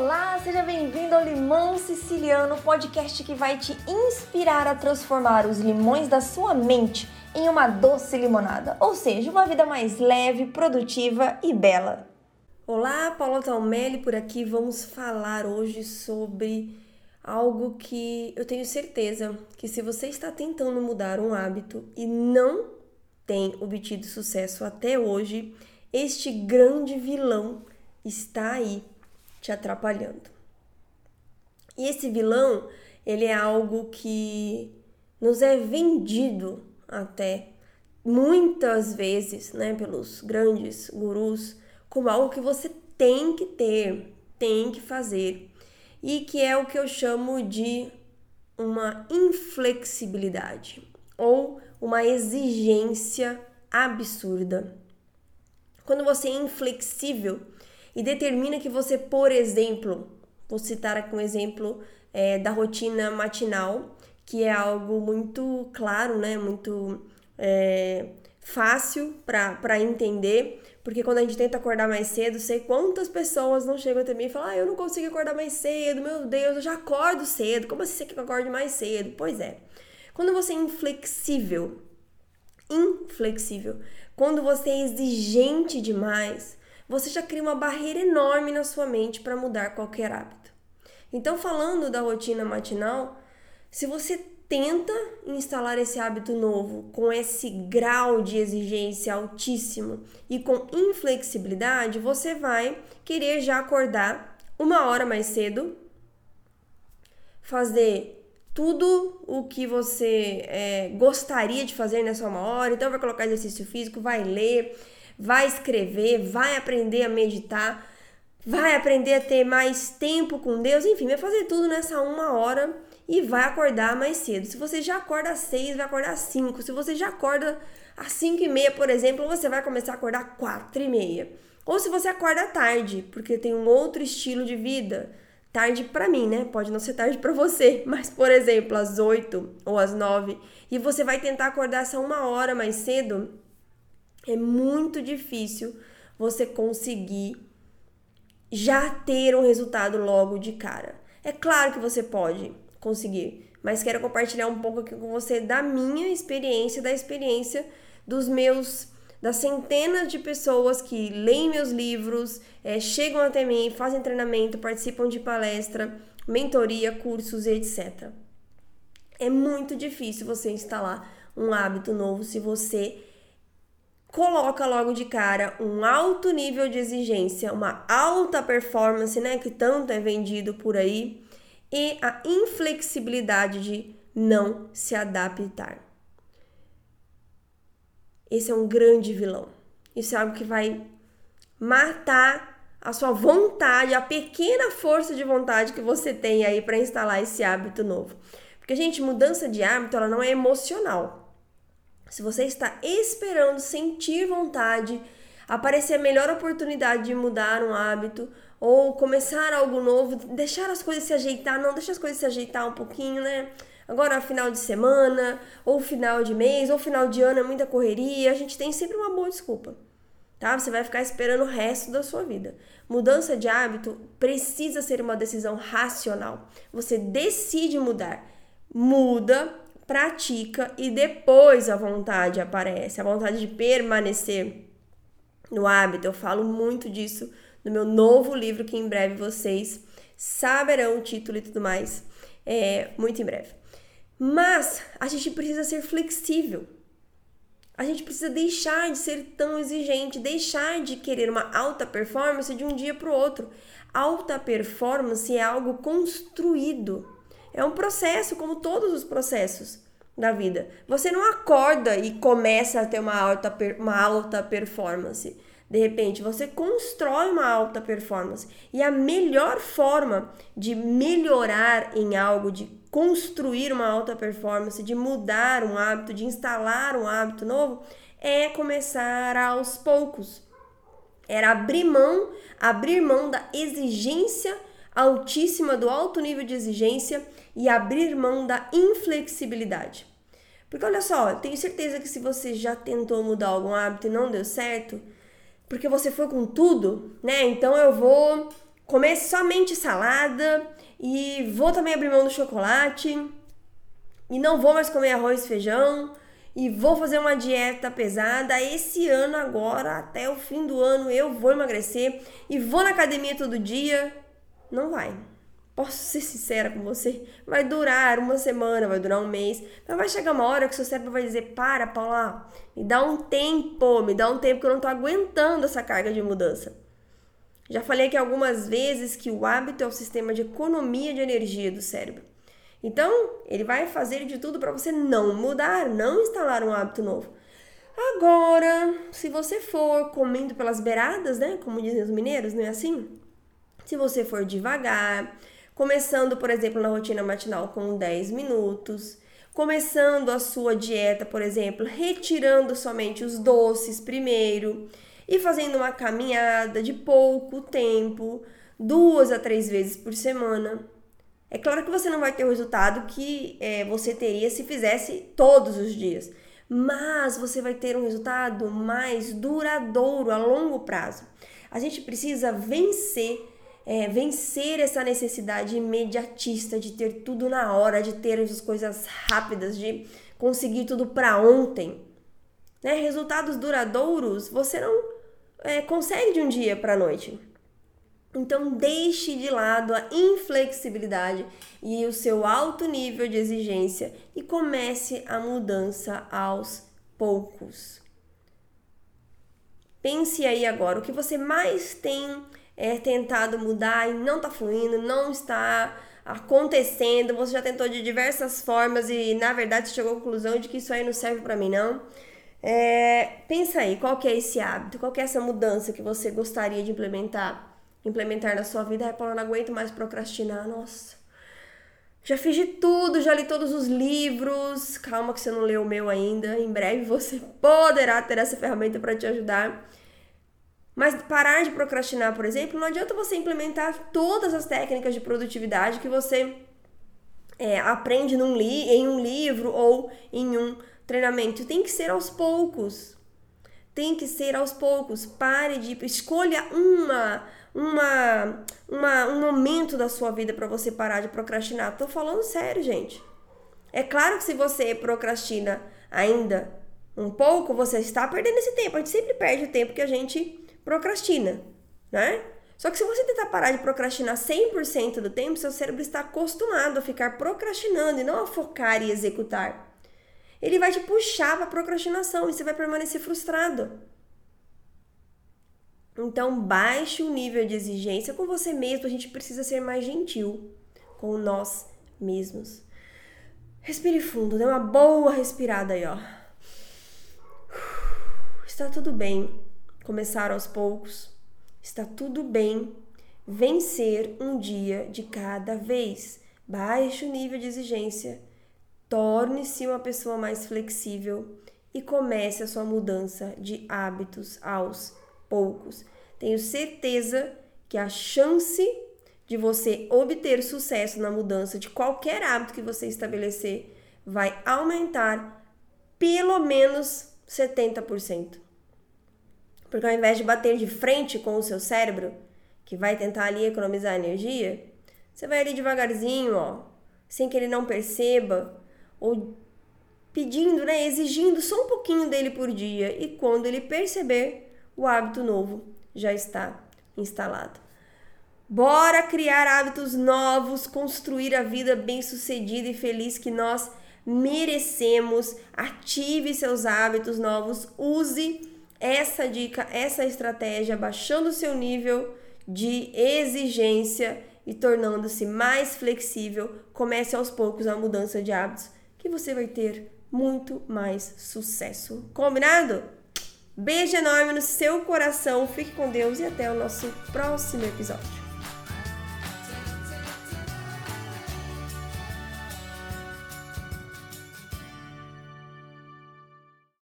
Olá, seja bem-vindo ao Limão Siciliano, podcast que vai te inspirar a transformar os limões da sua mente em uma doce limonada, ou seja, uma vida mais leve, produtiva e bela. Olá, Paula Talmelli por aqui. Vamos falar hoje sobre algo que eu tenho certeza que se você está tentando mudar um hábito e não tem obtido sucesso até hoje, este grande vilão está aí te atrapalhando. E esse vilão, ele é algo que nos é vendido até muitas vezes, né, pelos grandes gurus, como algo que você tem que ter, tem que fazer, e que é o que eu chamo de uma inflexibilidade ou uma exigência absurda. Quando você é inflexível, e determina que você, por exemplo, vou citar aqui um exemplo é, da rotina matinal, que é algo muito claro, né? Muito é, fácil para entender, porque quando a gente tenta acordar mais cedo, sei quantas pessoas não chegam até mim e falam: ah, eu não consigo acordar mais cedo, meu Deus, eu já acordo cedo, como assim você quer que eu acorde mais cedo? Pois é. Quando você é inflexível, inflexível, quando você é exigente demais, você já cria uma barreira enorme na sua mente para mudar qualquer hábito. Então, falando da rotina matinal, se você tenta instalar esse hábito novo com esse grau de exigência altíssimo e com inflexibilidade, você vai querer já acordar uma hora mais cedo, fazer tudo o que você é, gostaria de fazer nessa uma hora, então vai colocar exercício físico, vai ler, vai escrever, vai aprender a meditar, vai aprender a ter mais tempo com Deus, enfim, vai fazer tudo nessa uma hora e vai acordar mais cedo. Se você já acorda às seis, vai acordar às cinco. Se você já acorda às cinco e meia, por exemplo, você vai começar a acordar às quatro e meia. Ou se você acorda tarde, porque tem um outro estilo de vida. Tarde para mim, né? Pode não ser tarde para você, mas por exemplo, às oito ou às nove, e você vai tentar acordar essa uma hora mais cedo, é muito difícil você conseguir já ter um resultado logo de cara. É claro que você pode conseguir, mas quero compartilhar um pouco aqui com você da minha experiência, da experiência dos meus das centenas de pessoas que leem meus livros, é, chegam até mim, fazem treinamento, participam de palestra, mentoria, cursos e etc. É muito difícil você instalar um hábito novo se você coloca logo de cara um alto nível de exigência, uma alta performance, né, que tanto é vendido por aí, e a inflexibilidade de não se adaptar. Esse é um grande vilão. Isso é algo que vai matar a sua vontade, a pequena força de vontade que você tem aí para instalar esse hábito novo. Porque, gente, mudança de hábito, ela não é emocional. Se você está esperando sentir vontade, aparecer a melhor oportunidade de mudar um hábito ou começar algo novo, deixar as coisas se ajeitar, não deixa as coisas se ajeitar um pouquinho, né? Agora, final de semana, ou final de mês, ou final de ano é muita correria, a gente tem sempre uma boa desculpa, tá? Você vai ficar esperando o resto da sua vida. Mudança de hábito precisa ser uma decisão racional. Você decide mudar, muda pratica e depois a vontade aparece, a vontade de permanecer no hábito. Eu falo muito disso no meu novo livro, que em breve vocês saberão o título e tudo mais, é, muito em breve. Mas a gente precisa ser flexível. A gente precisa deixar de ser tão exigente, deixar de querer uma alta performance de um dia para o outro. Alta performance é algo construído. É um processo, como todos os processos da vida. Você não acorda e começa a ter uma alta, uma alta performance. De repente, você constrói uma alta performance. E a melhor forma de melhorar em algo, de construir uma alta performance, de mudar um hábito, de instalar um hábito novo, é começar aos poucos. Era abrir mão, abrir mão da exigência altíssima, do alto nível de exigência e abrir mão da inflexibilidade. Porque olha só, tenho certeza que se você já tentou mudar algum hábito e não deu certo, porque você foi com tudo, né? Então eu vou comer somente salada e vou também abrir mão do chocolate e não vou mais comer arroz e feijão e vou fazer uma dieta pesada. Esse ano agora, até o fim do ano, eu vou emagrecer e vou na academia todo dia. Não vai. Posso ser sincera com você? Vai durar uma semana, vai durar um mês, mas vai chegar uma hora que seu cérebro vai dizer: Para, Paula, me dá um tempo, me dá um tempo que eu não tô aguentando essa carga de mudança. Já falei aqui algumas vezes que o hábito é o sistema de economia de energia do cérebro. Então, ele vai fazer de tudo para você não mudar, não instalar um hábito novo. Agora, se você for comendo pelas beiradas, né, como dizem os mineiros, não é assim? Se você for devagar, começando, por exemplo, na rotina matinal com 10 minutos, começando a sua dieta, por exemplo, retirando somente os doces primeiro e fazendo uma caminhada de pouco tempo, duas a três vezes por semana. É claro que você não vai ter o resultado que é, você teria se fizesse todos os dias, mas você vai ter um resultado mais duradouro a longo prazo. A gente precisa vencer é, vencer essa necessidade imediatista de ter tudo na hora, de ter as coisas rápidas, de conseguir tudo para ontem. Né? Resultados duradouros você não é, consegue de um dia para a noite. Então deixe de lado a inflexibilidade e o seu alto nível de exigência e comece a mudança aos poucos. Pense aí agora o que você mais tem é, tentado mudar e não está fluindo, não está acontecendo, você já tentou de diversas formas e na verdade chegou à conclusão de que isso aí não serve para mim não. É, pensa aí, qual que é esse hábito, qual que é essa mudança que você gostaria de implementar, implementar na sua vida? Ai, Paula, não aguento mais procrastinar, nossa. Já fiz de tudo, já li todos os livros. Calma que você não leu o meu ainda. Em breve você poderá ter essa ferramenta para te ajudar. Mas parar de procrastinar, por exemplo, não adianta você implementar todas as técnicas de produtividade que você é, aprende em um livro ou em um treinamento. Tem que ser aos poucos. Tem que ser aos poucos. Pare de. Escolha uma, uma, uma um momento da sua vida para você parar de procrastinar. Tô falando sério, gente. É claro que se você procrastina ainda um pouco, você está perdendo esse tempo. A gente sempre perde o tempo que a gente procrastina, né? Só que se você tentar parar de procrastinar 100% do tempo, seu cérebro está acostumado a ficar procrastinando e não a focar e executar. Ele vai te puxar para procrastinação e você vai permanecer frustrado. Então, baixe o nível de exigência com você mesmo. A gente precisa ser mais gentil com nós mesmos. Respire fundo, dê uma boa respirada aí, ó. Está tudo bem começar aos poucos. Está tudo bem vencer um dia de cada vez. Baixe o nível de exigência, torne-se uma pessoa mais flexível e comece a sua mudança de hábitos aos poucos. Tenho certeza que a chance de você obter sucesso na mudança de qualquer hábito que você estabelecer vai aumentar pelo menos 70%. Porque ao invés de bater de frente com o seu cérebro, que vai tentar ali economizar energia, você vai ali devagarzinho, ó, sem que ele não perceba, ou pedindo, né, exigindo só um pouquinho dele por dia, e quando ele perceber, o hábito novo já está instalado. Bora criar hábitos novos, construir a vida bem-sucedida e feliz que nós merecemos. Ative seus hábitos novos, use essa dica, essa estratégia, baixando o seu nível de exigência e tornando-se mais flexível, comece aos poucos a mudança de hábitos que você vai ter muito mais sucesso. Combinado? Beijo enorme no seu coração, fique com Deus e até o nosso próximo episódio.